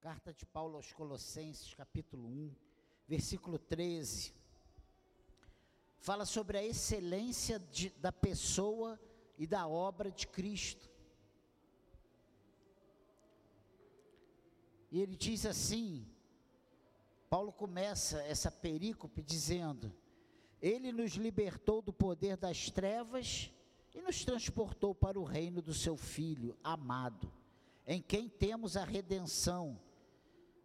Carta de Paulo aos Colossenses, capítulo 1, versículo 13. Fala sobre a excelência de, da pessoa e da obra de Cristo. E ele diz assim: Paulo começa essa perícope dizendo: Ele nos libertou do poder das trevas e nos transportou para o reino do seu Filho amado, em quem temos a redenção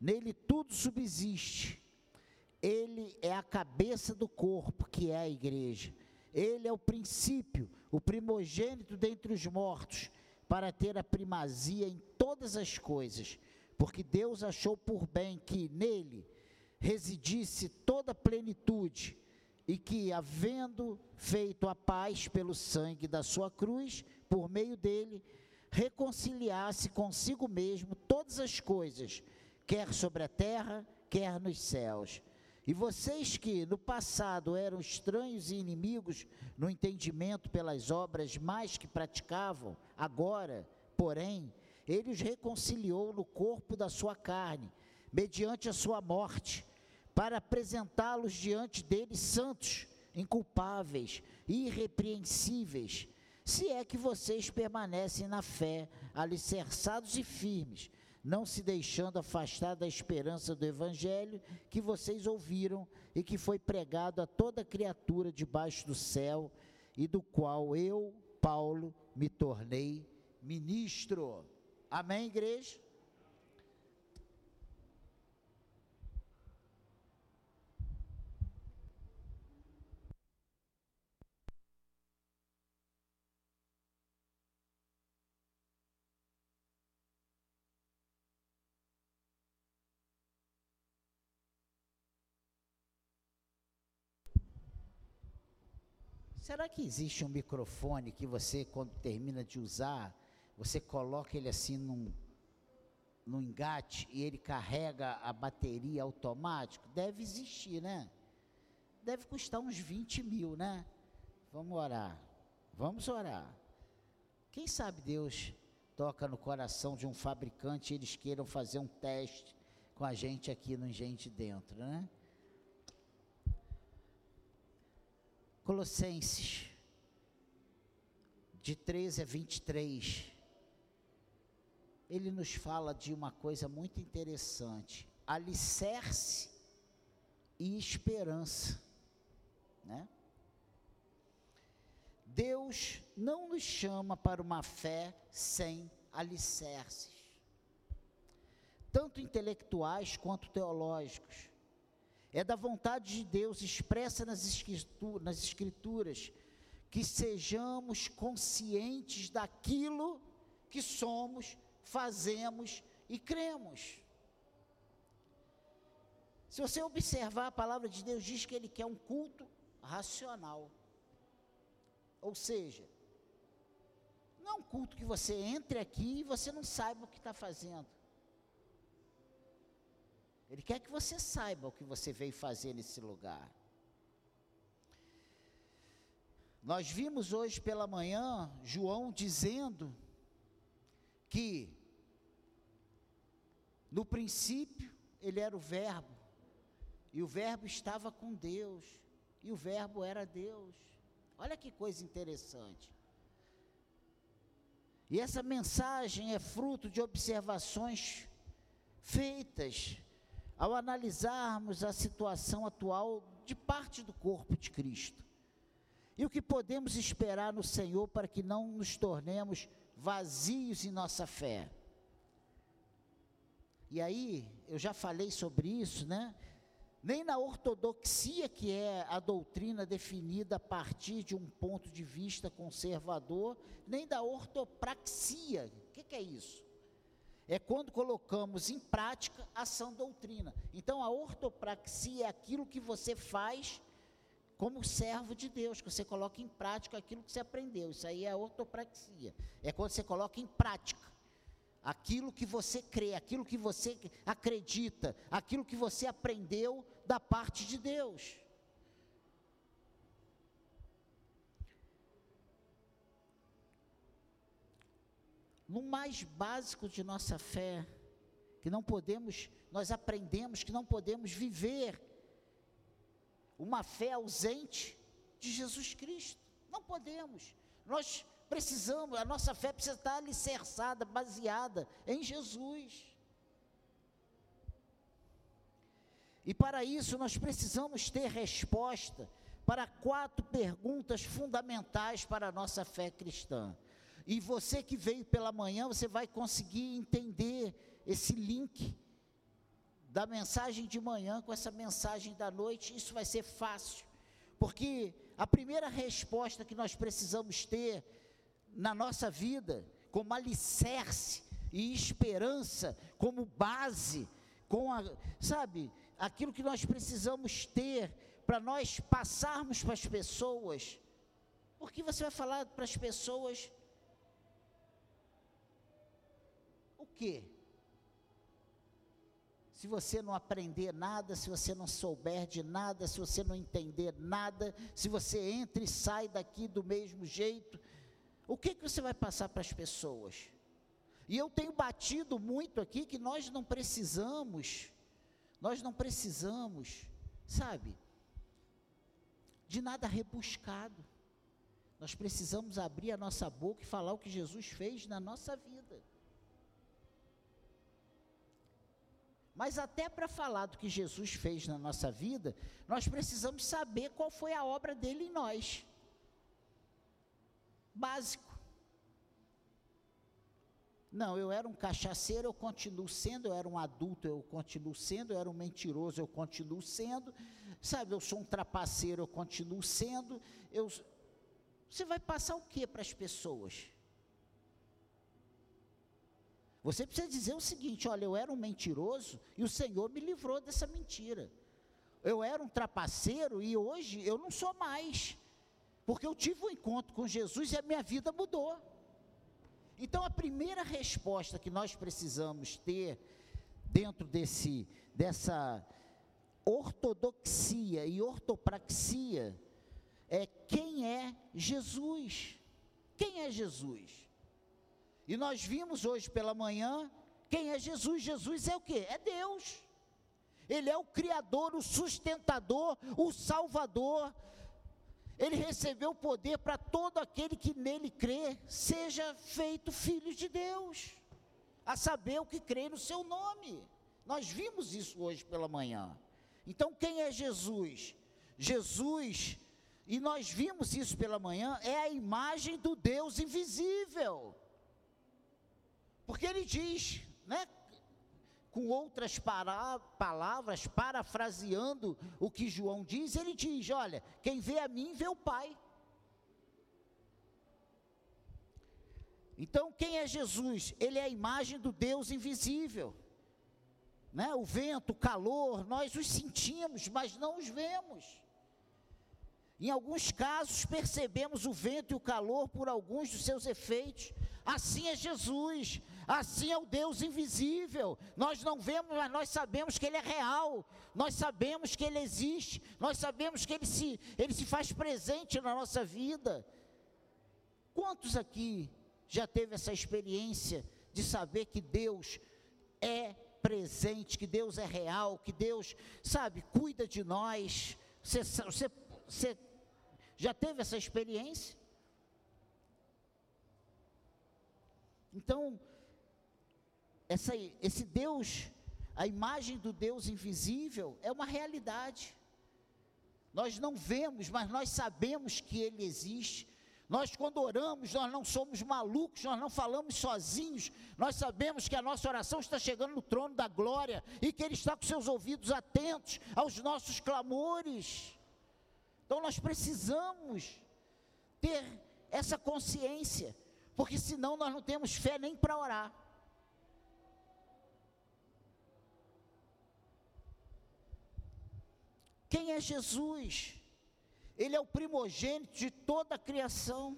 Nele tudo subsiste. Ele é a cabeça do corpo, que é a igreja. Ele é o princípio, o primogênito dentre os mortos, para ter a primazia em todas as coisas, porque Deus achou por bem que nele residisse toda a plenitude e que, havendo feito a paz pelo sangue da sua cruz, por meio dele, reconciliasse consigo mesmo todas as coisas quer sobre a terra, quer nos céus. E vocês que no passado eram estranhos e inimigos no entendimento pelas obras mais que praticavam, agora, porém, ele os reconciliou no corpo da sua carne, mediante a sua morte, para apresentá-los diante dele santos, inculpáveis, irrepreensíveis, se é que vocês permanecem na fé, alicerçados e firmes não se deixando afastar da esperança do Evangelho que vocês ouviram e que foi pregado a toda criatura debaixo do céu e do qual eu, Paulo, me tornei ministro. Amém, igreja? Será que existe um microfone que você, quando termina de usar, você coloca ele assim num, num engate e ele carrega a bateria automático? Deve existir, né? Deve custar uns 20 mil, né? Vamos orar. Vamos orar. Quem sabe Deus toca no coração de um fabricante e eles queiram fazer um teste com a gente aqui no Gente Dentro, né? Colossenses, de 13 a 23, ele nos fala de uma coisa muito interessante: alicerce e esperança, né? Deus não nos chama para uma fé sem alicerces, tanto intelectuais quanto teológicos. É da vontade de Deus expressa nas escrituras, nas escrituras que sejamos conscientes daquilo que somos, fazemos e cremos. Se você observar, a palavra de Deus diz que Ele quer um culto racional. Ou seja, não é um culto que você entre aqui e você não saiba o que está fazendo. Ele quer que você saiba o que você veio fazer nesse lugar. Nós vimos hoje pela manhã João dizendo que no princípio ele era o Verbo, e o Verbo estava com Deus, e o Verbo era Deus. Olha que coisa interessante. E essa mensagem é fruto de observações feitas ao analisarmos a situação atual de parte do corpo de Cristo. E o que podemos esperar no Senhor para que não nos tornemos vazios em nossa fé. E aí, eu já falei sobre isso, né? Nem na ortodoxia, que é a doutrina definida a partir de um ponto de vista conservador, nem da ortopraxia. O que, que é isso? É quando colocamos em prática a sã doutrina. Então, a ortopraxia é aquilo que você faz como servo de Deus, que você coloca em prática aquilo que você aprendeu. Isso aí é a ortopraxia. É quando você coloca em prática aquilo que você crê, aquilo que você acredita, aquilo que você aprendeu da parte de Deus. No mais básico de nossa fé, que não podemos, nós aprendemos que não podemos viver uma fé ausente de Jesus Cristo. Não podemos. Nós precisamos, a nossa fé precisa estar alicerçada, baseada em Jesus. E para isso nós precisamos ter resposta para quatro perguntas fundamentais para a nossa fé cristã. E você que veio pela manhã, você vai conseguir entender esse link da mensagem de manhã com essa mensagem da noite, isso vai ser fácil, porque a primeira resposta que nós precisamos ter na nossa vida, como alicerce e esperança, como base, com a, sabe, aquilo que nós precisamos ter para nós passarmos para as pessoas, porque você vai falar para as pessoas o quê? se você não aprender nada, se você não souber de nada, se você não entender nada, se você entra e sai daqui do mesmo jeito, o que, que você vai passar para as pessoas? E eu tenho batido muito aqui que nós não precisamos, nós não precisamos, sabe, de nada rebuscado. Nós precisamos abrir a nossa boca e falar o que Jesus fez na nossa vida. Mas até para falar do que Jesus fez na nossa vida, nós precisamos saber qual foi a obra dele em nós. Básico. Não, eu era um cachaceiro, eu continuo sendo, eu era um adulto, eu continuo sendo, eu era um mentiroso, eu continuo sendo, sabe, eu sou um trapaceiro, eu continuo sendo, eu, você vai passar o que para as pessoas? Você precisa dizer o seguinte: olha, eu era um mentiroso e o Senhor me livrou dessa mentira. Eu era um trapaceiro e hoje eu não sou mais, porque eu tive um encontro com Jesus e a minha vida mudou. Então a primeira resposta que nós precisamos ter dentro desse dessa ortodoxia e ortopraxia é quem é Jesus? Quem é Jesus? E nós vimos hoje pela manhã quem é Jesus. Jesus é o que? É Deus. Ele é o Criador, o sustentador, o Salvador. Ele recebeu poder para todo aquele que nele crê, seja feito filho de Deus, a saber o que crê no seu nome. Nós vimos isso hoje pela manhã. Então, quem é Jesus? Jesus, e nós vimos isso pela manhã, é a imagem do Deus invisível. Porque ele diz, né, com outras para, palavras, parafraseando o que João diz, ele diz: Olha, quem vê a mim vê o Pai. Então, quem é Jesus? Ele é a imagem do Deus invisível. Né? O vento, o calor, nós os sentimos, mas não os vemos. Em alguns casos, percebemos o vento e o calor por alguns dos seus efeitos. Assim é Jesus. Assim é o Deus invisível. Nós não vemos, mas nós sabemos que Ele é real. Nós sabemos que Ele existe. Nós sabemos que Ele se, Ele se faz presente na nossa vida. Quantos aqui já teve essa experiência de saber que Deus é presente, que Deus é real, que Deus, sabe, cuida de nós? Você, você, você já teve essa experiência? Então, essa, esse Deus, a imagem do Deus invisível, é uma realidade. Nós não vemos, mas nós sabemos que Ele existe. Nós, quando oramos, nós não somos malucos, nós não falamos sozinhos, nós sabemos que a nossa oração está chegando no trono da glória e que Ele está com seus ouvidos atentos aos nossos clamores. Então, nós precisamos ter essa consciência, porque senão nós não temos fé nem para orar. Quem é Jesus? Ele é o primogênito de toda a criação,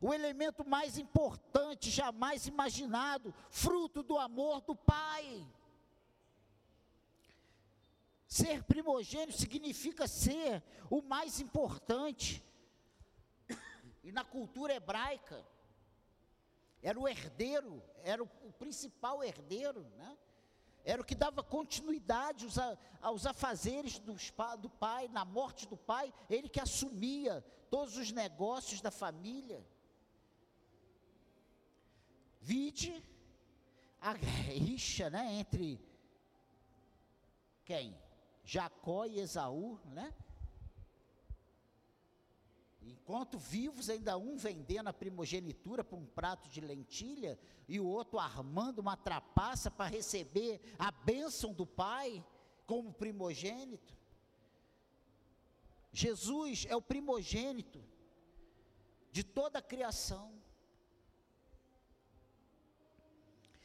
o elemento mais importante jamais imaginado, fruto do amor do Pai. Ser primogênito significa ser o mais importante. E na cultura hebraica, era o herdeiro, era o, principal herdeiro, né? Era o que dava continuidade aos, aos afazeres do pai, na morte do pai, ele que assumia todos os negócios da família. Vide a rixa né, entre quem? Jacó e Esaú, né? Enquanto vivos, ainda um vendendo a primogenitura por um prato de lentilha e o outro armando uma trapaça para receber a bênção do pai como primogênito. Jesus é o primogênito de toda a criação.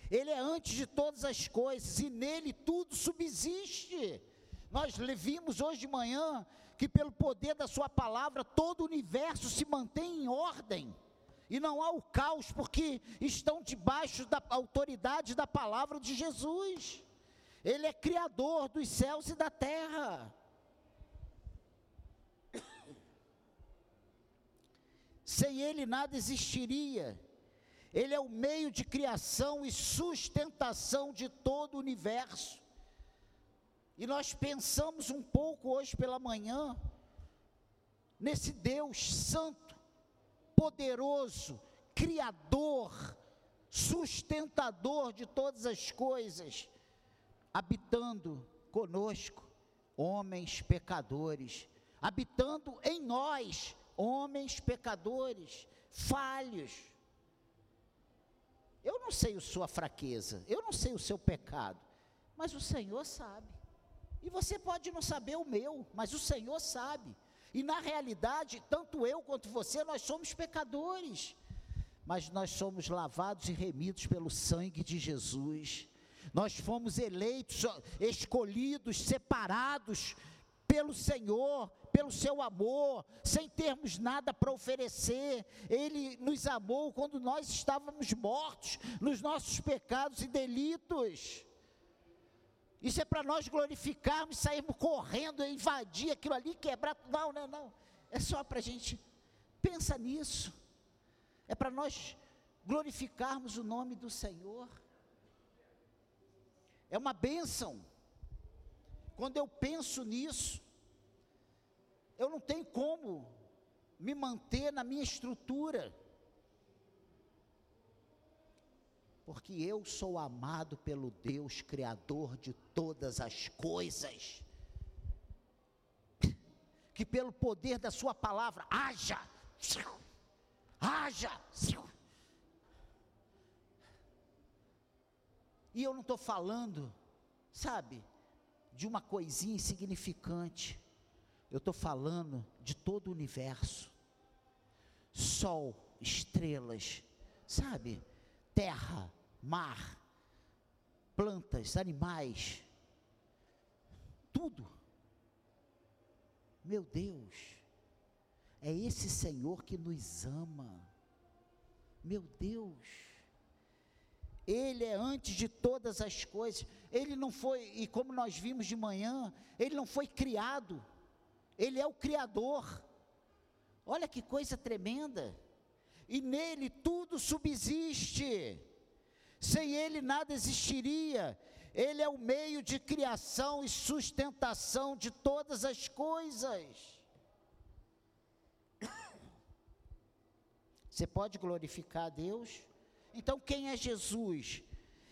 Ele é antes de todas as coisas e nele tudo subsiste. Nós vimos hoje de manhã que pelo poder da sua palavra todo o universo se mantém em ordem. E não há o caos porque estão debaixo da autoridade da palavra de Jesus. Ele é criador dos céus e da terra. Sem ele nada existiria. Ele é o meio de criação e sustentação de todo o universo. E nós pensamos um pouco hoje pela manhã nesse Deus santo, poderoso, criador, sustentador de todas as coisas, habitando conosco, homens pecadores, habitando em nós, homens pecadores, falhos. Eu não sei a sua fraqueza, eu não sei o seu pecado, mas o Senhor sabe. E você pode não saber o meu, mas o Senhor sabe. E na realidade, tanto eu quanto você, nós somos pecadores. Mas nós somos lavados e remidos pelo sangue de Jesus. Nós fomos eleitos, escolhidos, separados pelo Senhor, pelo seu amor, sem termos nada para oferecer. Ele nos amou quando nós estávamos mortos nos nossos pecados e delitos. Isso é para nós glorificarmos, sairmos correndo, invadir aquilo ali, quebrar. Não, não, não. É só para a gente. Pensa nisso. É para nós glorificarmos o nome do Senhor. É uma bênção. Quando eu penso nisso, eu não tenho como me manter na minha estrutura. Porque eu sou amado pelo Deus Criador de todas as coisas, que pelo poder da Sua palavra haja, haja. E eu não estou falando, sabe, de uma coisinha insignificante, eu estou falando de todo o universo, sol, estrelas, sabe, terra, mar, plantas, animais, tudo. Meu Deus, é esse Senhor que nos ama. Meu Deus, Ele é antes de todas as coisas. Ele não foi, e como nós vimos de manhã, Ele não foi criado, Ele é o Criador. Olha que coisa tremenda. E nele tudo subsiste. Sem ele nada existiria. Ele é o meio de criação e sustentação de todas as coisas. Você pode glorificar a Deus? Então, quem é Jesus?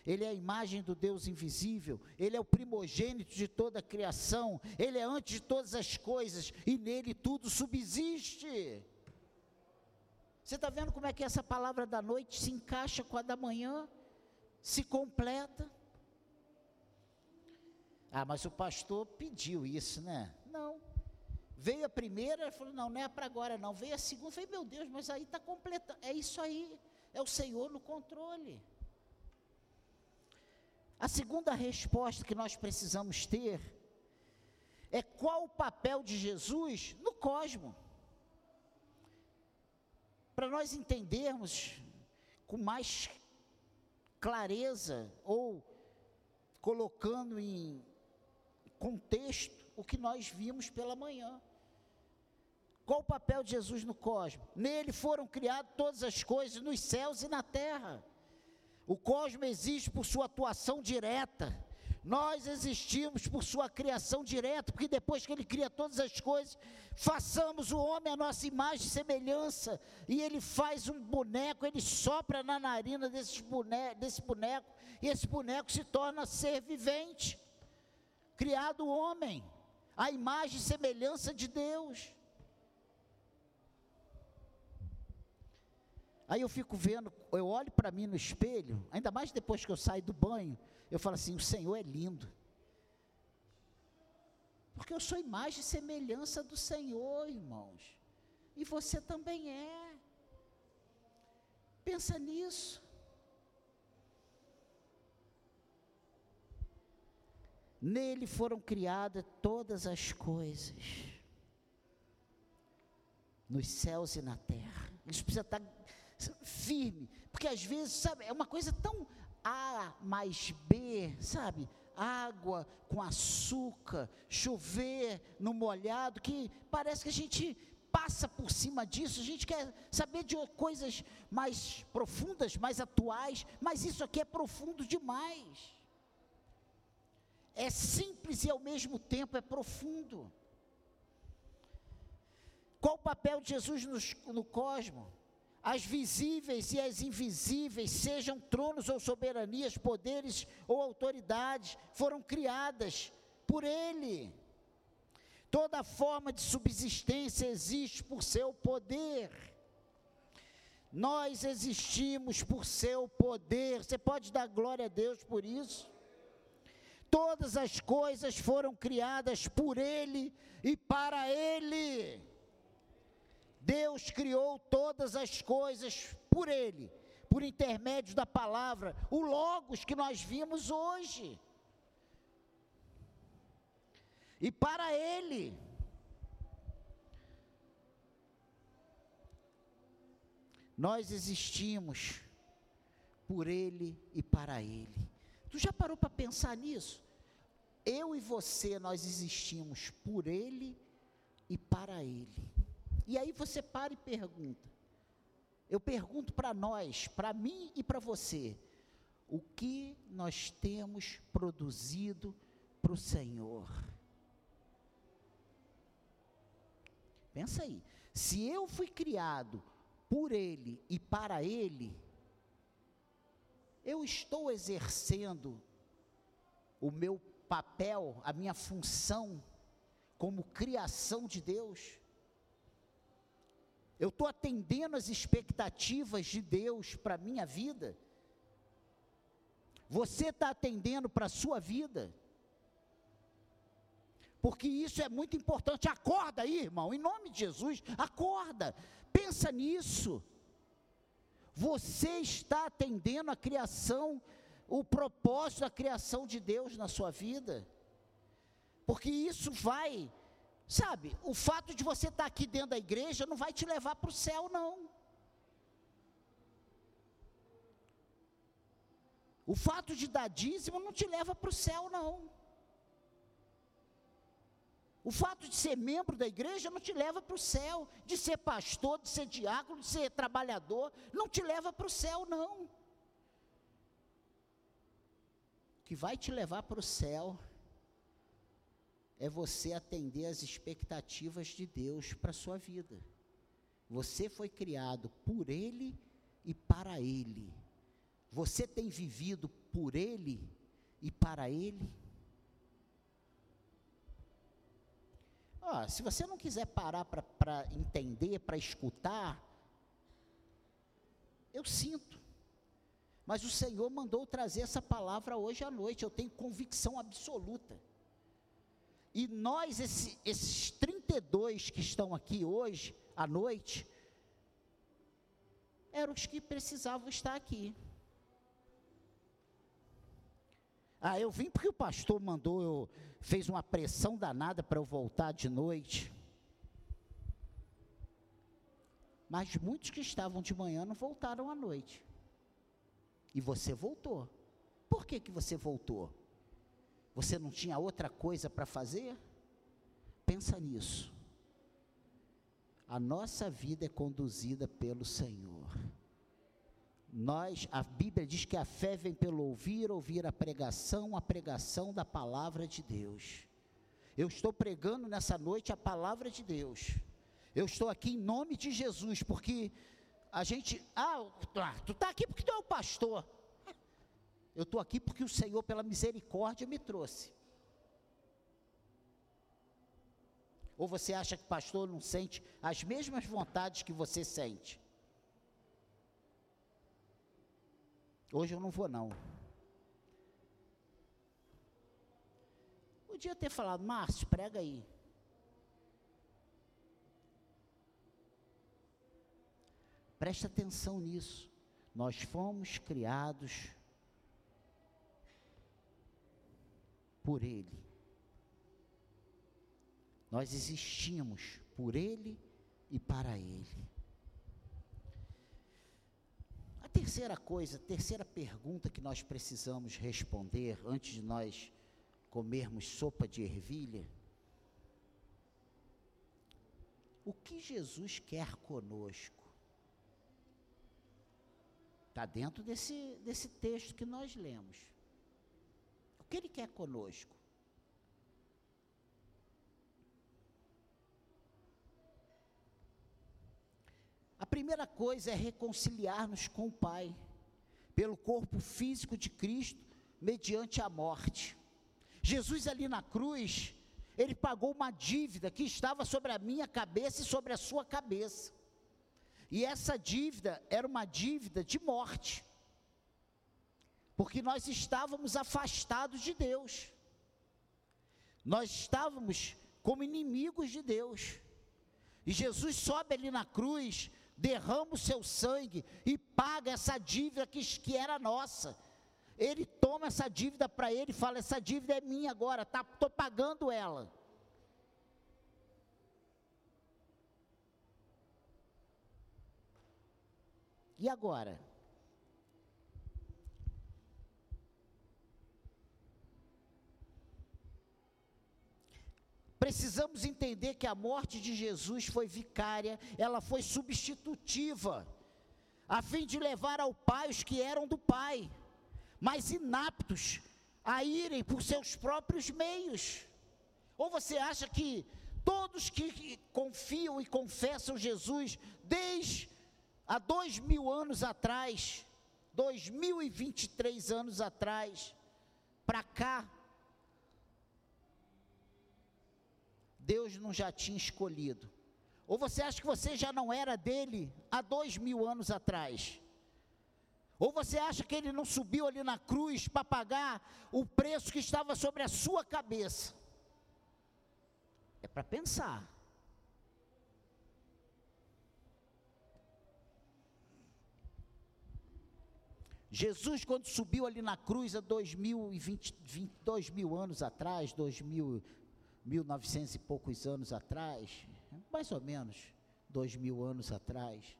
Ele é a imagem do Deus invisível, ele é o primogênito de toda a criação, ele é antes de todas as coisas e nele tudo subsiste. Você está vendo como é que essa palavra da noite se encaixa com a da manhã? se completa. Ah, mas o pastor pediu isso, né? Não. Veio a primeira, falou, não, não é para agora não. Veio a segunda, falei, meu Deus, mas aí está completa. É isso aí, é o Senhor no controle. A segunda resposta que nós precisamos ter é qual o papel de Jesus no cosmo. Para nós entendermos com mais clareza ou colocando em contexto o que nós vimos pela manhã. Qual o papel de Jesus no cosmos? Nele foram criadas todas as coisas nos céus e na terra. O cosmos existe por sua atuação direta. Nós existimos por sua criação direta, porque depois que ele cria todas as coisas, façamos o homem a nossa imagem e semelhança, e ele faz um boneco, ele sopra na narina desse boneco, desse boneco e esse boneco se torna ser vivente. Criado homem, a imagem e semelhança de Deus. Aí eu fico vendo, eu olho para mim no espelho, ainda mais depois que eu saio do banho, eu falo assim: o Senhor é lindo. Porque eu sou imagem e semelhança do Senhor, irmãos. E você também é. Pensa nisso. Nele foram criadas todas as coisas, nos céus e na terra. Isso precisa estar firme, porque às vezes, sabe, é uma coisa tão A mais B, sabe? Água com açúcar, chover no molhado, que parece que a gente passa por cima disso, a gente quer saber de coisas mais profundas, mais atuais, mas isso aqui é profundo demais. É simples e ao mesmo tempo é profundo. Qual o papel de Jesus no, no cosmos? As visíveis e as invisíveis, sejam tronos ou soberanias, poderes ou autoridades, foram criadas por Ele. Toda forma de subsistência existe por seu poder. Nós existimos por seu poder. Você pode dar glória a Deus por isso? Todas as coisas foram criadas por Ele e para Ele. Deus criou todas as coisas por Ele, por intermédio da palavra, o Logos que nós vimos hoje. E para Ele. Nós existimos por Ele e para Ele. Tu já parou para pensar nisso? Eu e você, nós existimos por Ele e para Ele. E aí você para e pergunta. Eu pergunto para nós, para mim e para você, o que nós temos produzido para o Senhor? Pensa aí. Se eu fui criado por Ele e para Ele, eu estou exercendo o meu papel, a minha função como criação de Deus? Eu estou atendendo as expectativas de Deus para a minha vida? Você está atendendo para a sua vida? Porque isso é muito importante. Acorda aí, irmão, em nome de Jesus, acorda, pensa nisso. Você está atendendo a criação, o propósito da criação de Deus na sua vida? Porque isso vai Sabe, o fato de você estar aqui dentro da igreja não vai te levar para o céu, não. O fato de dar dízimo não te leva para o céu, não. O fato de ser membro da igreja não te leva para o céu. De ser pastor, de ser diácono, de ser trabalhador, não te leva para o céu, não. O que vai te levar para o céu é você atender às expectativas de Deus para a sua vida. Você foi criado por Ele e para Ele. Você tem vivido por Ele e para Ele? Se você não quiser parar para entender, para escutar, eu sinto. Mas o Senhor mandou trazer essa palavra hoje à noite, eu tenho convicção absoluta. E nós, esse, esses 32 que estão aqui hoje, à noite, eram os que precisavam estar aqui. Ah, eu vim porque o pastor mandou, eu, fez uma pressão danada para eu voltar de noite. Mas muitos que estavam de manhã não voltaram à noite. E você voltou. Por que, que você voltou? Você não tinha outra coisa para fazer? Pensa nisso. A nossa vida é conduzida pelo Senhor. Nós, a Bíblia diz que a fé vem pelo ouvir, ouvir a pregação, a pregação da palavra de Deus. Eu estou pregando nessa noite a palavra de Deus. Eu estou aqui em nome de Jesus, porque a gente, ah, tu está aqui porque tu é o pastor. Eu estou aqui porque o Senhor, pela misericórdia, me trouxe. Ou você acha que pastor não sente as mesmas vontades que você sente? Hoje eu não vou não. Podia ter falado, Márcio, prega aí. Preste atenção nisso. Nós fomos criados por Ele. Nós existimos por Ele e para Ele terceira coisa, terceira pergunta que nós precisamos responder antes de nós comermos sopa de ervilha. O que Jesus quer conosco? Está dentro desse, desse texto que nós lemos. Que Ele quer conosco? A primeira coisa é reconciliar-nos com o Pai, pelo corpo físico de Cristo, mediante a morte. Jesus ali na cruz, ele pagou uma dívida que estava sobre a minha cabeça e sobre a sua cabeça. E essa dívida era uma dívida de morte, porque nós estávamos afastados de Deus, nós estávamos como inimigos de Deus, e Jesus sobe ali na cruz, derrama o seu sangue e paga essa dívida que, que era nossa. Ele toma essa dívida para ele e fala: essa dívida é minha agora, estou tá, pagando ela. E agora? Precisamos entender que a morte de Jesus foi vicária, ela foi substitutiva, a fim de levar ao Pai os que eram do Pai, mas inaptos a irem por seus próprios meios. Ou você acha que todos que confiam e confessam Jesus desde há dois mil anos atrás, dois mil e vinte e três anos atrás, para cá, Deus não já tinha escolhido? Ou você acha que você já não era dele há dois mil anos atrás? Ou você acha que ele não subiu ali na cruz para pagar o preço que estava sobre a sua cabeça? É para pensar. Jesus, quando subiu ali na cruz há dois mil, e vinte, vinte, dois mil anos atrás, dois mil 1900 e poucos anos atrás, mais ou menos dois mil anos atrás,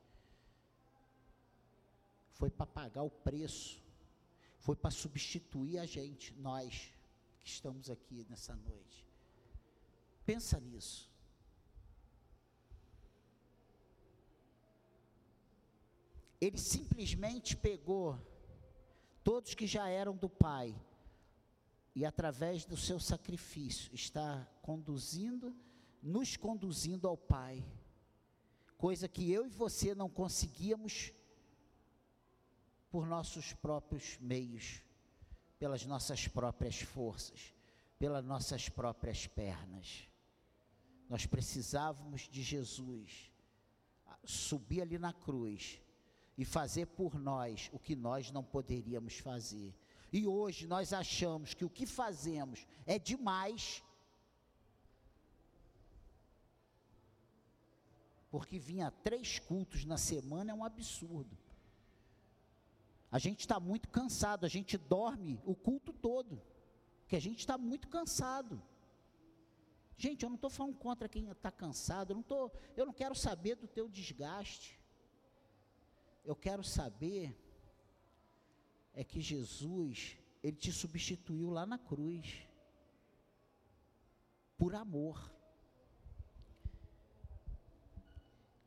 foi para pagar o preço, foi para substituir a gente, nós que estamos aqui nessa noite. Pensa nisso. Ele simplesmente pegou todos que já eram do Pai e através do seu sacrifício está conduzindo, nos conduzindo ao Pai, coisa que eu e você não conseguíamos por nossos próprios meios, pelas nossas próprias forças, pelas nossas próprias pernas. Nós precisávamos de Jesus subir ali na cruz e fazer por nós o que nós não poderíamos fazer. E hoje nós achamos que o que fazemos é demais. Porque vinha três cultos na semana é um absurdo. A gente está muito cansado, a gente dorme o culto todo. porque a gente está muito cansado. Gente, eu não estou falando contra quem está cansado, eu não, tô, eu não quero saber do teu desgaste. Eu quero saber é que Jesus, Ele te substituiu lá na cruz, por amor.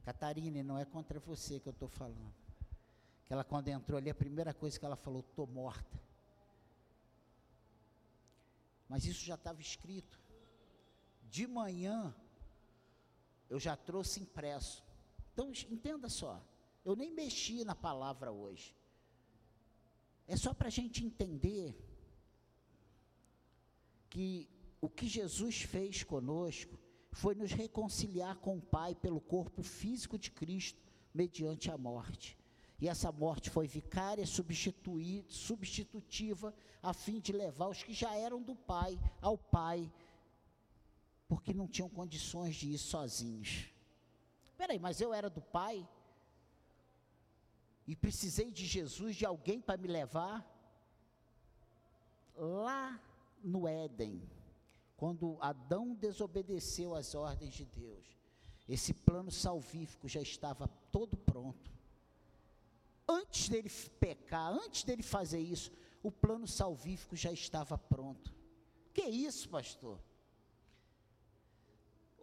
Catarina, não é contra você que eu estou falando. Que ela, quando entrou ali, a primeira coisa que ela falou: estou morta. Mas isso já estava escrito. De manhã, eu já trouxe impresso. Então, entenda só. Eu nem mexi na palavra hoje. É só para a gente entender que o que Jesus fez conosco foi nos reconciliar com o Pai pelo corpo físico de Cristo, mediante a morte. E essa morte foi vicária, substitutiva, a fim de levar os que já eram do Pai ao Pai, porque não tinham condições de ir sozinhos. Peraí, mas eu era do Pai? E precisei de Jesus, de alguém para me levar? Lá no Éden, quando Adão desobedeceu às ordens de Deus, esse plano salvífico já estava todo pronto. Antes dele pecar, antes dele fazer isso, o plano salvífico já estava pronto. Que isso, pastor?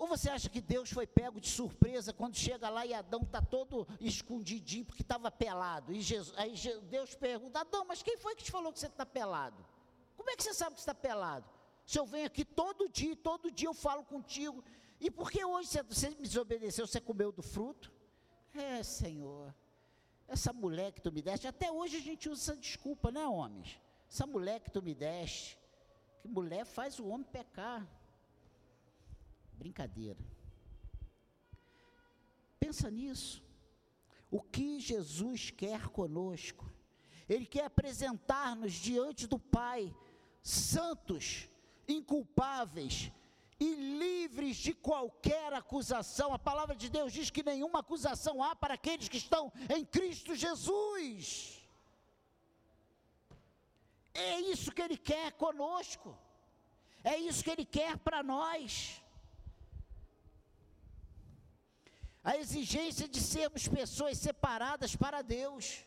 Ou você acha que Deus foi pego de surpresa quando chega lá e Adão está todo escondidinho porque estava pelado? E Jesus, aí Deus pergunta: Adão, mas quem foi que te falou que você está pelado? Como é que você sabe que está pelado? Se eu venho aqui todo dia, todo dia eu falo contigo. E por que hoje você, você me desobedeceu, você comeu do fruto? É, Senhor. Essa mulher que tu me deste, até hoje a gente usa essa desculpa, né, homens? Essa mulher que tu me deste, que mulher faz o homem pecar. Brincadeira. Pensa nisso. O que Jesus quer conosco? Ele quer apresentar-nos diante do Pai, santos, inculpáveis e livres de qualquer acusação. A palavra de Deus diz que nenhuma acusação há para aqueles que estão em Cristo Jesus. É isso que Ele quer conosco, é isso que Ele quer para nós. A exigência de sermos pessoas separadas para Deus,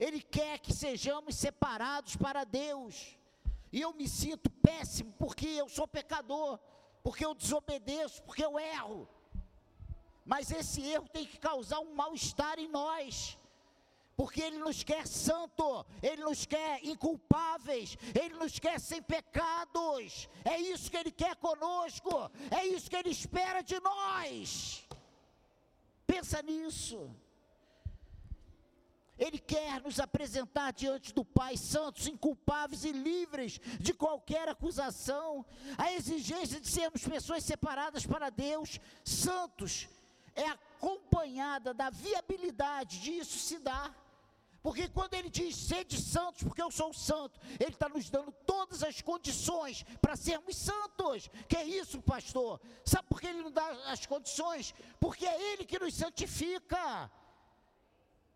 Ele quer que sejamos separados para Deus. E eu me sinto péssimo porque eu sou pecador, porque eu desobedeço, porque eu erro. Mas esse erro tem que causar um mal-estar em nós. Porque Ele nos quer santo, Ele nos quer inculpáveis, Ele nos quer sem pecados. É isso que Ele quer conosco, é isso que Ele espera de nós. Pensa nisso. Ele quer nos apresentar diante do Pai santos, inculpáveis e livres de qualquer acusação. A exigência de sermos pessoas separadas para Deus, santos, é acompanhada da viabilidade disso se dar. Porque quando ele diz sede santos, porque eu sou santo, ele está nos dando todas as condições para sermos santos. Que é isso, pastor? Sabe por que ele não dá as condições? Porque é ele que nos santifica.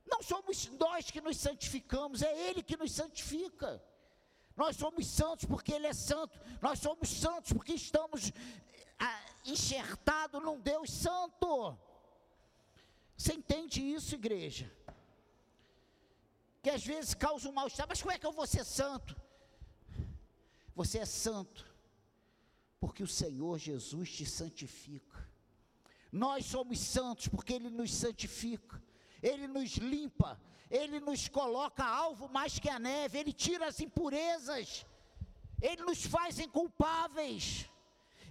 Não somos nós que nos santificamos, é Ele que nos santifica. Nós somos santos porque Ele é santo. Nós somos santos porque estamos ah, enxertados num Deus santo. Você entende isso, igreja? Que às vezes causa um mal-estar, mas como é que eu vou ser santo? Você é santo porque o Senhor Jesus te santifica. Nós somos santos porque Ele nos santifica. Ele nos limpa, Ele nos coloca alvo mais que a neve, Ele tira as impurezas, Ele nos faz inculpáveis.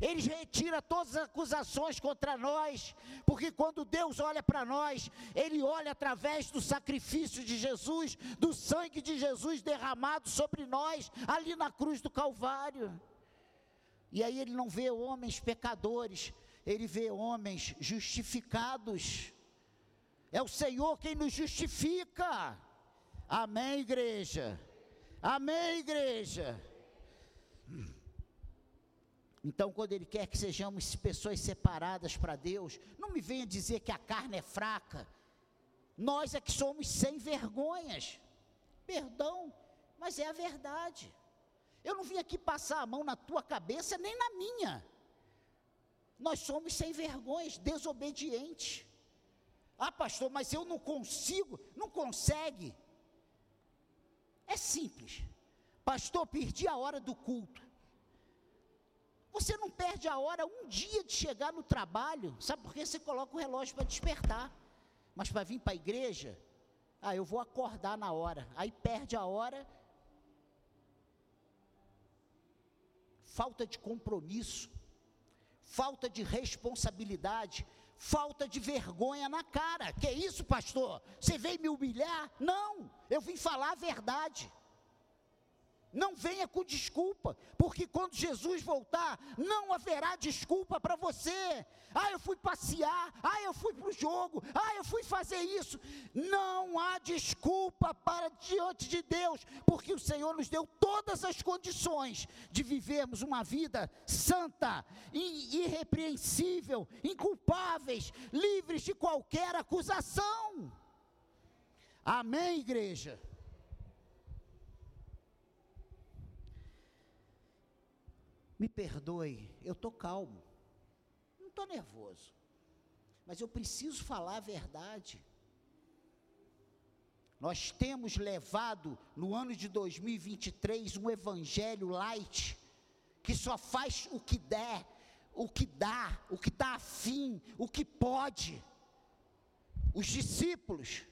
Ele retira todas as acusações contra nós, porque quando Deus olha para nós, Ele olha através do sacrifício de Jesus, do sangue de Jesus derramado sobre nós, ali na cruz do Calvário. E aí Ele não vê homens pecadores, Ele vê homens justificados. É o Senhor quem nos justifica. Amém, igreja. Amém, igreja. Então, quando Ele quer que sejamos pessoas separadas para Deus, não me venha dizer que a carne é fraca. Nós é que somos sem vergonhas. Perdão, mas é a verdade. Eu não vim aqui passar a mão na tua cabeça nem na minha. Nós somos sem vergonhas, desobedientes. Ah, pastor, mas eu não consigo, não consegue. É simples. Pastor, perdi a hora do culto. Você não perde a hora um dia de chegar no trabalho, sabe por que você coloca o relógio para despertar? Mas para vir para a igreja, ah, eu vou acordar na hora. Aí perde a hora. Falta de compromisso, falta de responsabilidade, falta de vergonha na cara. Que isso, pastor? Você veio me humilhar? Não, eu vim falar a verdade. Não venha com desculpa, porque quando Jesus voltar, não haverá desculpa para você. Ah, eu fui passear, ah, eu fui para o jogo, ah, eu fui fazer isso. Não há desculpa para diante de Deus, porque o Senhor nos deu todas as condições de vivermos uma vida santa, irrepreensível, inculpáveis, livres de qualquer acusação. Amém, igreja? Me perdoe, eu estou calmo, não estou nervoso, mas eu preciso falar a verdade. Nós temos levado no ano de 2023 um evangelho light, que só faz o que der, o que dá, o que está afim, o que pode. Os discípulos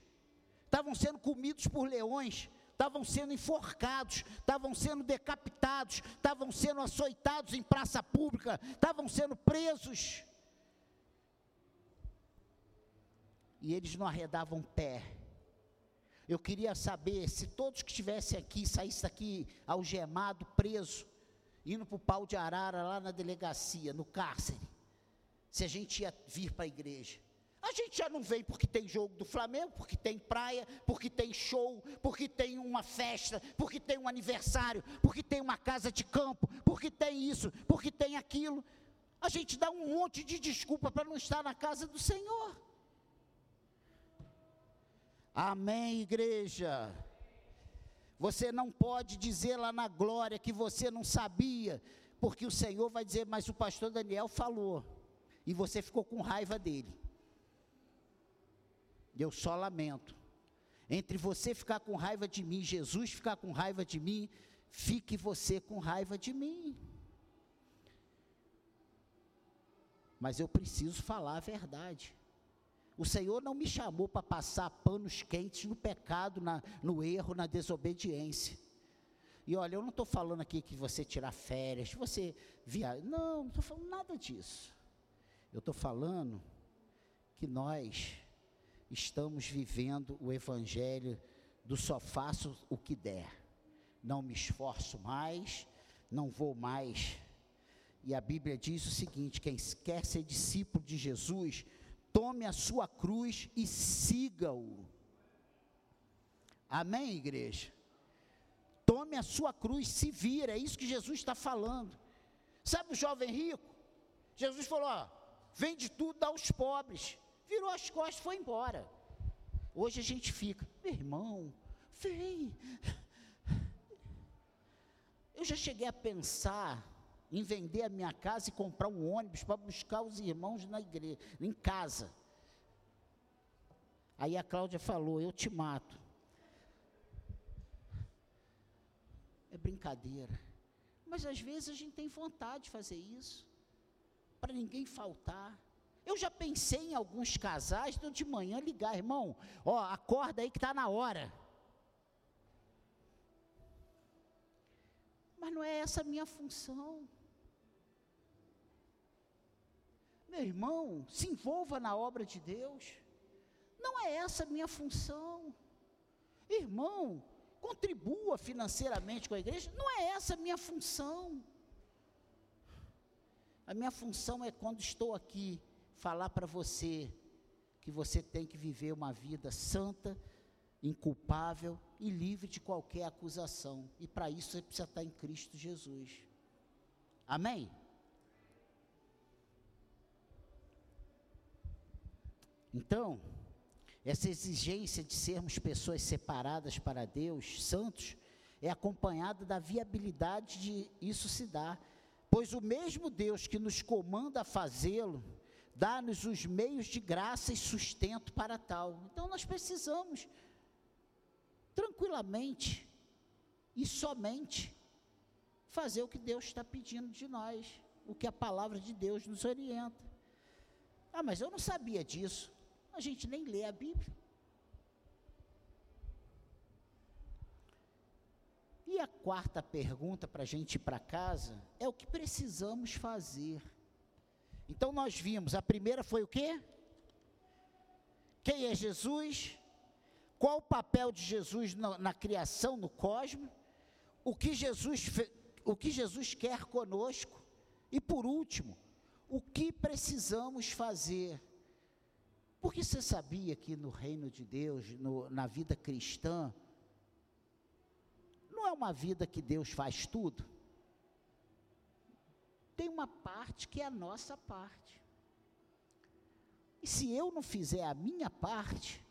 estavam sendo comidos por leões, estavam sendo enforcados, estavam sendo decapitados, estavam sendo açoitados em praça pública, estavam sendo presos. E eles não arredavam pé. Eu queria saber se todos que estivessem aqui saíssem daqui algemado, preso, indo para o pau de arara lá na delegacia, no cárcere, se a gente ia vir para a igreja. A gente já não vem porque tem jogo do Flamengo, porque tem praia, porque tem show, porque tem uma festa, porque tem um aniversário, porque tem uma casa de campo, porque tem isso, porque tem aquilo. A gente dá um monte de desculpa para não estar na casa do Senhor. Amém, igreja. Você não pode dizer lá na glória que você não sabia, porque o Senhor vai dizer, mas o pastor Daniel falou, e você ficou com raiva dele. Eu só lamento. Entre você ficar com raiva de mim, Jesus ficar com raiva de mim, fique você com raiva de mim. Mas eu preciso falar a verdade. O Senhor não me chamou para passar panos quentes no pecado, na, no erro, na desobediência. E olha, eu não estou falando aqui que você tirar férias, que você viajar. Não, não estou falando nada disso. Eu estou falando que nós estamos vivendo o evangelho do só faço o que der. Não me esforço mais, não vou mais. E a Bíblia diz o seguinte: quem quer ser discípulo de Jesus, tome a sua cruz e siga-o. Amém, igreja? Tome a sua cruz, se vira, é isso que Jesus está falando. Sabe o jovem rico? Jesus falou: ó, vende tudo, aos pobres virou as costas foi embora. Hoje a gente fica, meu irmão, vem. Eu já cheguei a pensar em vender a minha casa e comprar um ônibus para buscar os irmãos na igreja, em casa. Aí a Cláudia falou: Eu te mato. É brincadeira. Mas às vezes a gente tem vontade de fazer isso, para ninguém faltar. Eu já pensei em alguns casais então de manhã ligar, irmão, ó, acorda aí que está na hora. Mas não é essa a minha função. Meu irmão, se envolva na obra de Deus. Não é essa a minha função. Irmão, contribua financeiramente com a igreja. Não é essa a minha função. A minha função é quando estou aqui falar para você que você tem que viver uma vida santa, inculpável e livre de qualquer acusação. E para isso você precisa estar em Cristo Jesus. Amém? Então, essa exigência de sermos pessoas separadas para Deus, santos, é acompanhada da viabilidade de isso se dar. Pois o mesmo Deus que nos comanda a fazê-lo, dá-nos os meios de graça e sustento para tal. Então nós precisamos, tranquilamente e somente, fazer o que Deus está pedindo de nós, o que a palavra de Deus nos orienta. Ah, mas eu não sabia disso. A gente nem lê a Bíblia. E a quarta pergunta para a gente ir para casa é o que precisamos fazer. Então nós vimos, a primeira foi o quê? Quem é Jesus? Qual o papel de Jesus na, na criação, no cosmos? O que Jesus o que Jesus quer conosco? E por último, o que precisamos fazer? Porque você sabia que no reino de Deus, no, na vida cristã, não é uma vida que Deus faz tudo? Tem uma parte que é a nossa parte. E se eu não fizer a minha parte,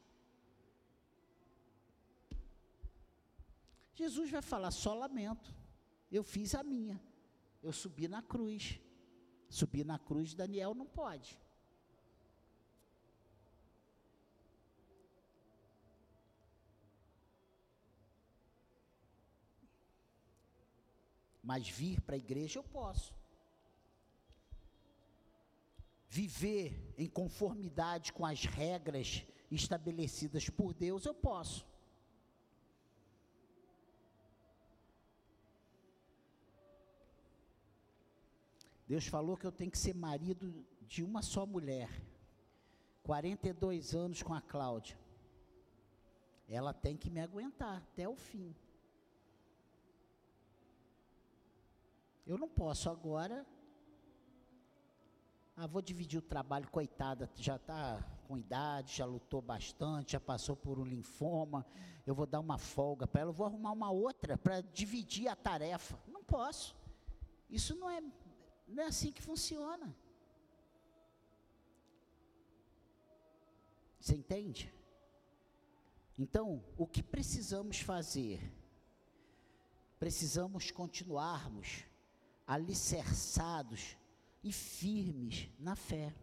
Jesus vai falar: só lamento, eu fiz a minha, eu subi na cruz. Subir na cruz, Daniel não pode. Mas vir para a igreja eu posso. Viver em conformidade com as regras estabelecidas por Deus, eu posso. Deus falou que eu tenho que ser marido de uma só mulher. 42 anos com a Cláudia. Ela tem que me aguentar até o fim. Eu não posso agora. Ah, vou dividir o trabalho, coitada, já está com idade, já lutou bastante, já passou por um linfoma. Eu vou dar uma folga para ela, eu vou arrumar uma outra para dividir a tarefa. Não posso. Isso não é não é assim que funciona. Você entende? Então, o que precisamos fazer? Precisamos continuarmos alicerçados e firmes na fé.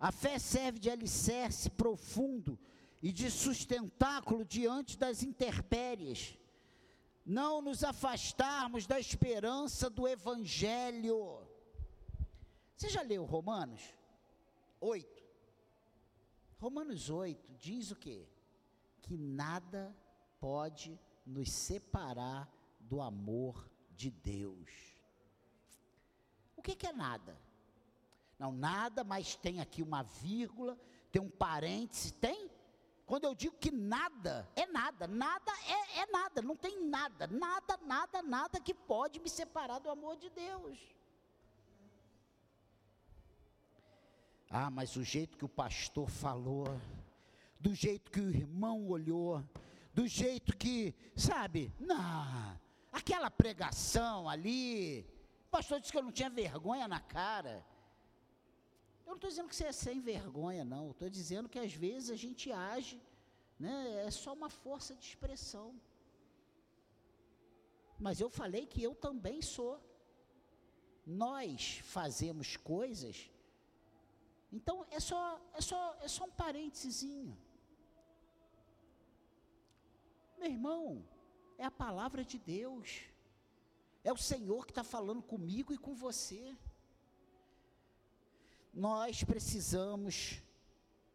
A fé serve de alicerce profundo e de sustentáculo diante das intempéries não nos afastarmos da esperança do Evangelho. Você já leu Romanos 8? Romanos 8 diz o quê? Que nada pode nos separar do amor de Deus. Que, que é nada? Não, nada, mas tem aqui uma vírgula, tem um parêntese, tem? Quando eu digo que nada, é nada, nada é, é nada, não tem nada, nada, nada, nada que pode me separar do amor de Deus. Ah, mas o jeito que o pastor falou, do jeito que o irmão olhou, do jeito que, sabe, não, aquela pregação ali, pastor disse que eu não tinha vergonha na cara. Eu não estou dizendo que você é sem vergonha, não. Estou dizendo que às vezes a gente age, né, é só uma força de expressão. Mas eu falei que eu também sou. Nós fazemos coisas. Então é só, é só, é só um parênteses. Meu irmão, é a palavra de Deus. É o Senhor que está falando comigo e com você nós precisamos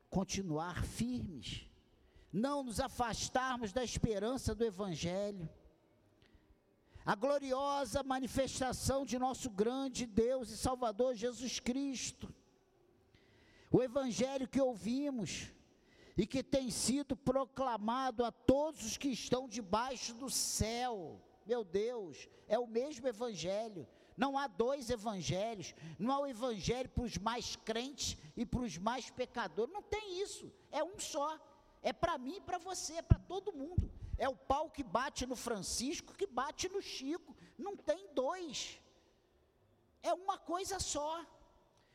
continuar firmes, não nos afastarmos da esperança do Evangelho. A gloriosa manifestação de nosso grande Deus e Salvador Jesus Cristo. O Evangelho que ouvimos e que tem sido proclamado a todos os que estão debaixo do céu. Meu Deus, é o mesmo Evangelho não há dois evangelhos. Não há o evangelho para os mais crentes e para os mais pecadores. Não tem isso. É um só. É para mim e para você, é para todo mundo. É o pau que bate no Francisco, que bate no Chico. Não tem dois. É uma coisa só.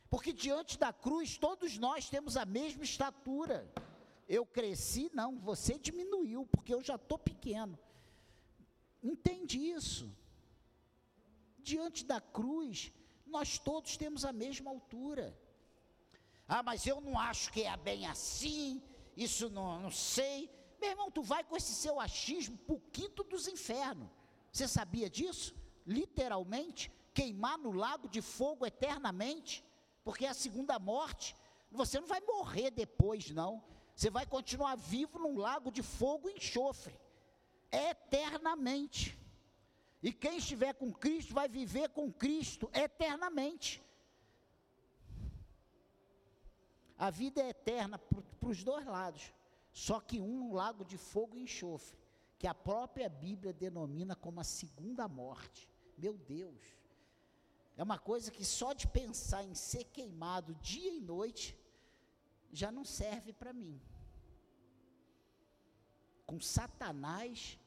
Porque diante da cruz todos nós temos a mesma estatura. Eu cresci, não, você diminuiu, porque eu já estou pequeno. Entende isso? Diante da cruz, nós todos temos a mesma altura. Ah, mas eu não acho que é bem assim, isso não, não sei. Meu irmão, tu vai com esse seu achismo para o quinto dos infernos. Você sabia disso? Literalmente, queimar no lago de fogo eternamente, porque é a segunda morte. Você não vai morrer depois, não. Você vai continuar vivo num lago de fogo e enxofre, eternamente. E quem estiver com Cristo vai viver com Cristo eternamente. A vida é eterna para os dois lados, só que um lago de fogo e enxofre, que a própria Bíblia denomina como a segunda morte. Meu Deus, é uma coisa que só de pensar em ser queimado dia e noite já não serve para mim. Com Satanás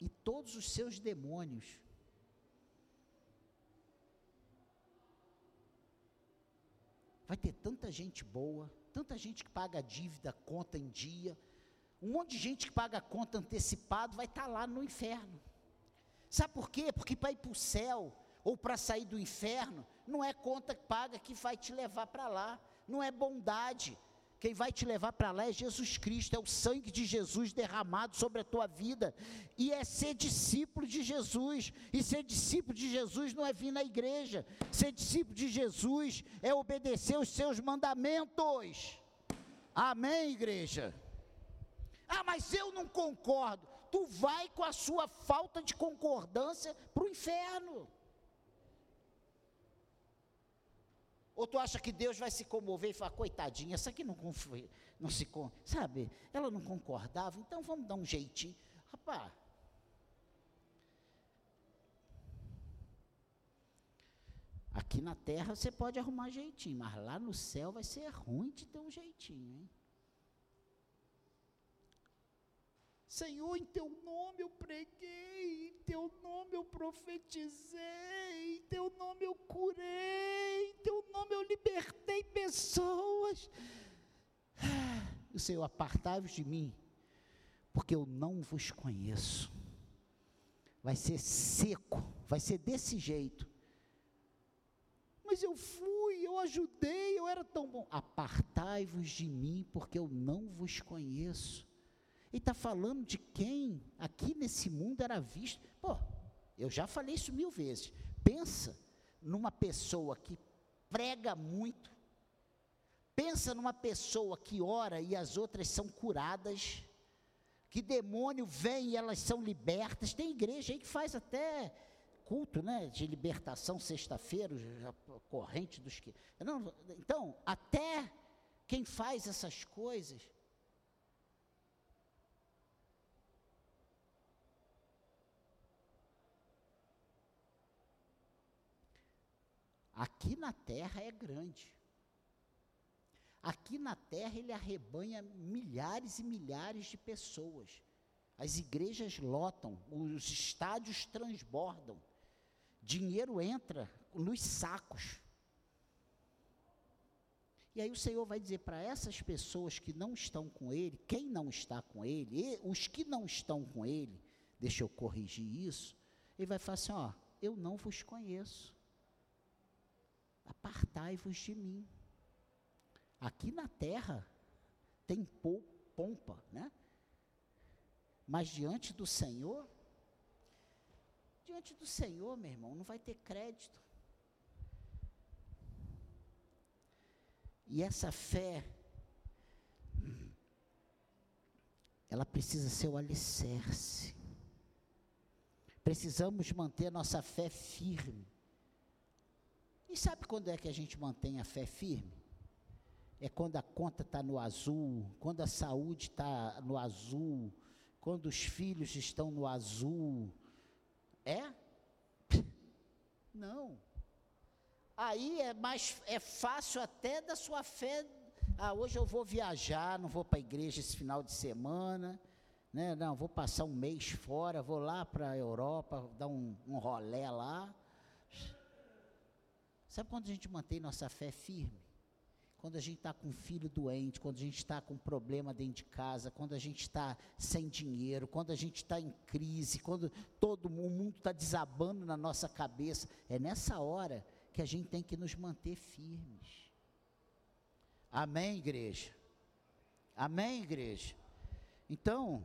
e todos os seus demônios. Vai ter tanta gente boa, tanta gente que paga dívida, conta em dia, um monte de gente que paga conta antecipado vai estar tá lá no inferno. Sabe por quê? Porque para ir para o céu ou para sair do inferno, não é conta que paga que vai te levar para lá, não é bondade, quem vai te levar para lá é Jesus Cristo, é o sangue de Jesus derramado sobre a tua vida. E é ser discípulo de Jesus. E ser discípulo de Jesus não é vir na igreja. Ser discípulo de Jesus é obedecer os seus mandamentos. Amém, igreja? Ah, mas eu não concordo. Tu vai com a sua falta de concordância para o inferno. Ou tu acha que Deus vai se comover e falar, coitadinha, essa aqui não, não se, sabe, ela não concordava, então vamos dar um jeitinho. Rapaz, aqui na terra você pode arrumar jeitinho, mas lá no céu vai ser ruim de ter um jeitinho, hein? Senhor, em teu nome eu preguei, em teu nome eu profetizei, em teu nome eu curei, em teu nome eu libertei pessoas. O Senhor, apartai-vos de mim, porque eu não vos conheço. Vai ser seco, vai ser desse jeito. Mas eu fui, eu ajudei, eu era tão bom. Apartai-vos de mim, porque eu não vos conheço. Ele está falando de quem aqui nesse mundo era visto. Pô, eu já falei isso mil vezes. Pensa numa pessoa que prega muito. Pensa numa pessoa que ora e as outras são curadas. Que demônio vem e elas são libertas. Tem igreja aí que faz até culto, né, de libertação sexta-feira, corrente dos que. Então, até quem faz essas coisas Aqui na terra é grande. Aqui na terra ele arrebanha milhares e milhares de pessoas. As igrejas lotam, os estádios transbordam. Dinheiro entra nos sacos. E aí o Senhor vai dizer para essas pessoas que não estão com Ele, quem não está com Ele, os que não estão com Ele, deixa eu corrigir isso, Ele vai falar assim: ó, eu não vos conheço apartai-vos de mim. Aqui na terra tem pompa, né? Mas diante do Senhor, diante do Senhor, meu irmão, não vai ter crédito. E essa fé, ela precisa ser o alicerce. Precisamos manter nossa fé firme. E sabe quando é que a gente mantém a fé firme? É quando a conta está no azul, quando a saúde está no azul, quando os filhos estão no azul. É? Não. Aí é mais é fácil até da sua fé. Ah, hoje eu vou viajar, não vou para a igreja esse final de semana, né? Não, vou passar um mês fora, vou lá para a Europa, dar um, um rolé lá. Sabe quando a gente mantém nossa fé firme? quando a gente está com um filho doente, quando a gente está com um problema dentro de casa, quando a gente está sem dinheiro, quando a gente está em crise, quando todo o mundo está desabando na nossa cabeça, é nessa hora que a gente tem que nos manter firmes. Amém, igreja? Amém, igreja? Então,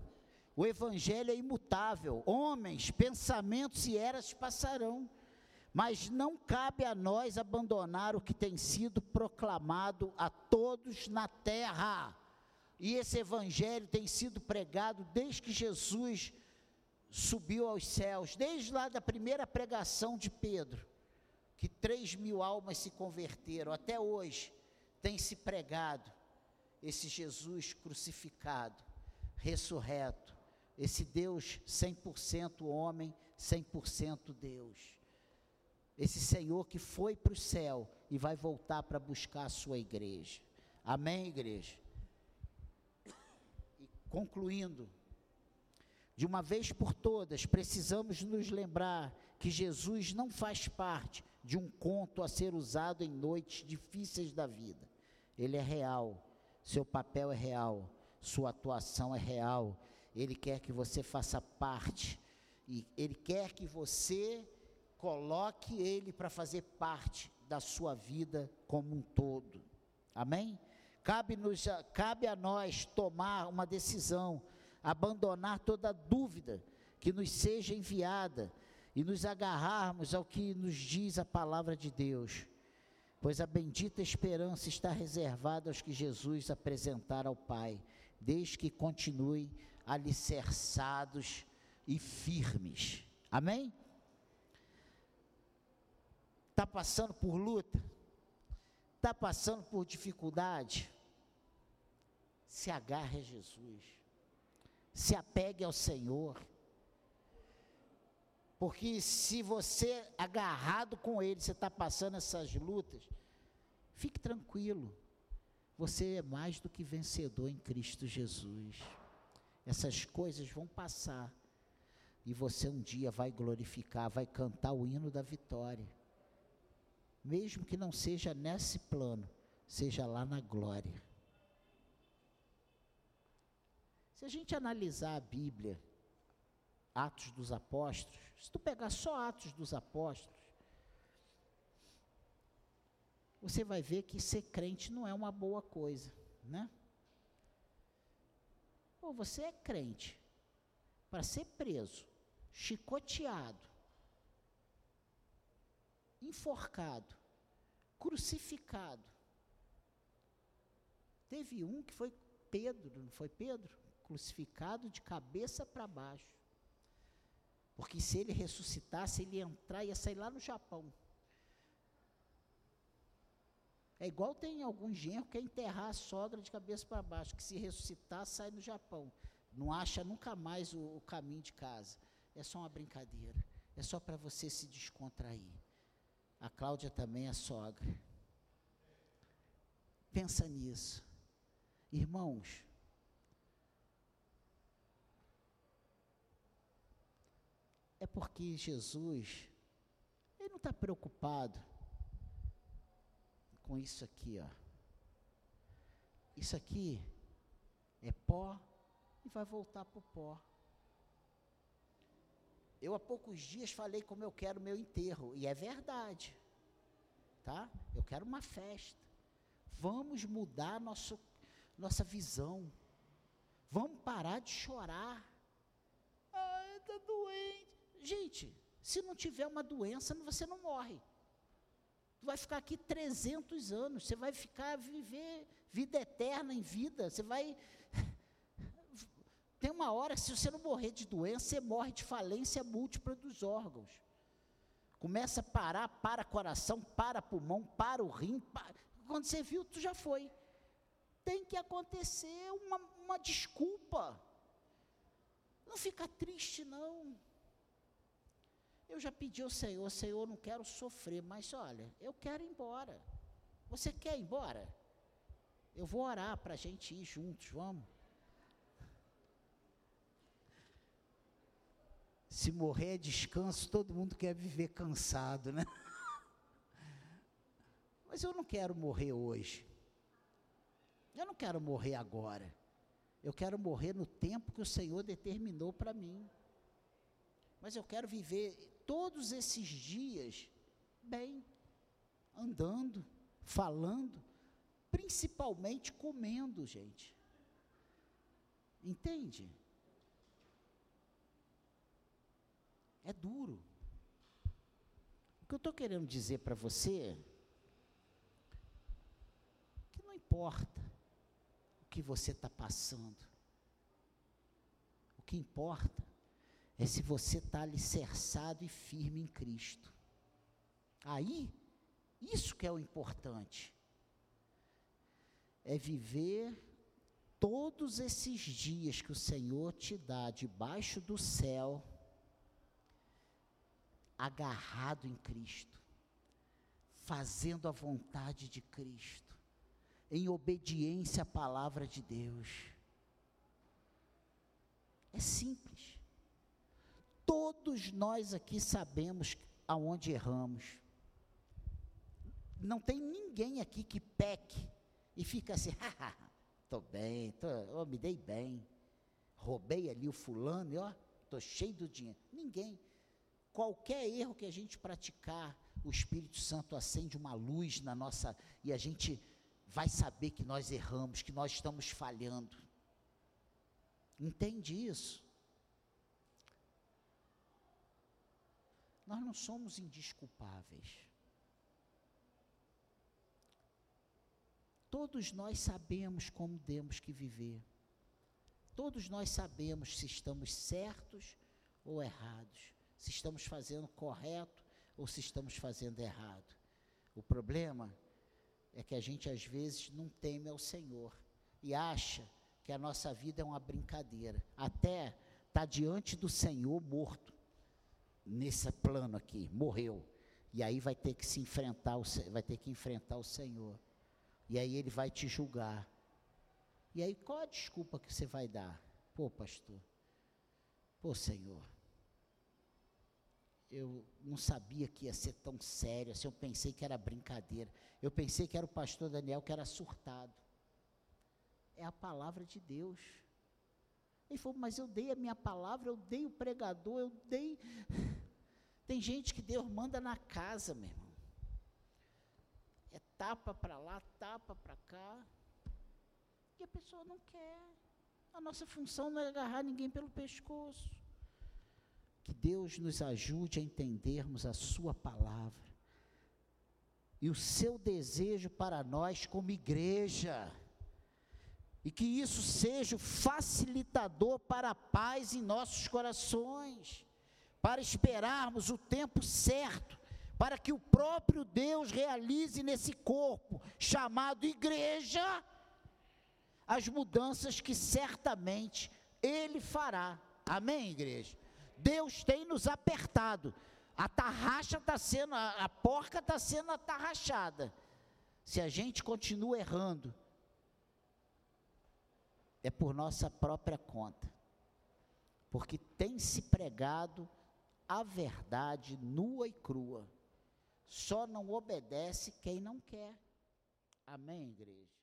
o Evangelho é imutável. Homens, pensamentos e eras passarão mas não cabe a nós abandonar o que tem sido proclamado a todos na terra. E esse evangelho tem sido pregado desde que Jesus subiu aos céus, desde lá da primeira pregação de Pedro, que três mil almas se converteram, até hoje tem se pregado esse Jesus crucificado, ressurreto, esse Deus 100% homem, 100% Deus esse Senhor que foi para o céu e vai voltar para buscar a sua igreja. Amém, igreja? E concluindo, de uma vez por todas, precisamos nos lembrar que Jesus não faz parte de um conto a ser usado em noites difíceis da vida. Ele é real, seu papel é real, sua atuação é real. Ele quer que você faça parte e ele quer que você coloque Ele para fazer parte da sua vida como um todo. Amém? Cabe-nos, cabe a nós tomar uma decisão, abandonar toda dúvida que nos seja enviada e nos agarrarmos ao que nos diz a palavra de Deus. Pois a bendita esperança está reservada aos que Jesus apresentar ao Pai, desde que continuem alicerçados e firmes. Amém? Está passando por luta, está passando por dificuldade, se agarre a Jesus, se apegue ao Senhor, porque se você agarrado com Ele, você está passando essas lutas, fique tranquilo, você é mais do que vencedor em Cristo Jesus. Essas coisas vão passar. E você um dia vai glorificar, vai cantar o hino da vitória mesmo que não seja nesse plano, seja lá na glória. Se a gente analisar a Bíblia, Atos dos Apóstolos, se tu pegar só Atos dos Apóstolos, você vai ver que ser crente não é uma boa coisa, né? Ou você é crente para ser preso, chicoteado, enforcado, crucificado. Teve um que foi Pedro, não foi Pedro? Crucificado de cabeça para baixo. Porque se ele ressuscitasse, ele ia entrar ia sair lá no Japão. É igual tem algum genro que quer enterrar a sogra de cabeça para baixo, que se ressuscitar, sai no Japão. Não acha nunca mais o, o caminho de casa. É só uma brincadeira. É só para você se descontrair. A Cláudia também é sogra. Pensa nisso. Irmãos, é porque Jesus, ele não está preocupado com isso aqui, ó. Isso aqui é pó e vai voltar para o pó. Eu há poucos dias falei como eu quero meu enterro, e é verdade. Tá? Eu quero uma festa. Vamos mudar nosso, nossa visão. Vamos parar de chorar. Ah, está doente. Gente, se não tiver uma doença, você não morre. Tu vai ficar aqui 300 anos, você vai ficar viver vida eterna em vida, você vai tem uma hora, se você não morrer de doença, você morre de falência múltipla dos órgãos. Começa a parar, para coração, para pulmão, para o rim. Para. Quando você viu, tu já foi. Tem que acontecer uma, uma desculpa. Não fica triste, não. Eu já pedi ao Senhor, Senhor, não quero sofrer, mas olha, eu quero ir embora. Você quer ir embora? Eu vou orar para a gente ir juntos, vamos? Se morrer é descanso, todo mundo quer viver cansado, né? Mas eu não quero morrer hoje. Eu não quero morrer agora. Eu quero morrer no tempo que o Senhor determinou para mim. Mas eu quero viver todos esses dias bem, andando, falando, principalmente comendo, gente. Entende? É duro. O que eu estou querendo dizer para você que não importa o que você está passando. O que importa é se você está alicerçado e firme em Cristo. Aí, isso que é o importante. É viver todos esses dias que o Senhor te dá debaixo do céu agarrado em Cristo, fazendo a vontade de Cristo, em obediência à palavra de Deus. É simples. Todos nós aqui sabemos aonde erramos. Não tem ninguém aqui que peque e fica assim, estou bem, tô, oh, me dei bem, roubei ali o fulano, ó, estou cheio do dinheiro. Ninguém qualquer erro que a gente praticar, o Espírito Santo acende uma luz na nossa e a gente vai saber que nós erramos, que nós estamos falhando. Entende isso? Nós não somos indisculpáveis. Todos nós sabemos como temos que viver. Todos nós sabemos se estamos certos ou errados se estamos fazendo correto ou se estamos fazendo errado. O problema é que a gente às vezes não teme ao Senhor e acha que a nossa vida é uma brincadeira. Até está diante do Senhor morto nesse plano aqui, morreu. E aí vai ter que se enfrentar, vai ter que enfrentar o Senhor. E aí ele vai te julgar. E aí qual a desculpa que você vai dar? Pô, pastor. Pô, Senhor eu não sabia que ia ser tão sério, assim, eu pensei que era brincadeira. Eu pensei que era o pastor Daniel que era surtado. É a palavra de Deus. Ele falou, mas eu dei a minha palavra, eu dei o pregador, eu dei. Tem gente que Deus manda na casa, meu irmão. É tapa para lá, tapa para cá. E a pessoa não quer. A nossa função não é agarrar ninguém pelo pescoço. Que Deus nos ajude a entendermos a Sua palavra e o seu desejo para nós como igreja. E que isso seja o facilitador para a paz em nossos corações, para esperarmos o tempo certo, para que o próprio Deus realize nesse corpo chamado igreja as mudanças que certamente Ele fará. Amém, igreja? Deus tem nos apertado. A tarraxa está sendo, a, a porca está sendo atarrachada. Se a gente continua errando, é por nossa própria conta. Porque tem se pregado a verdade nua e crua. Só não obedece quem não quer. Amém, igreja?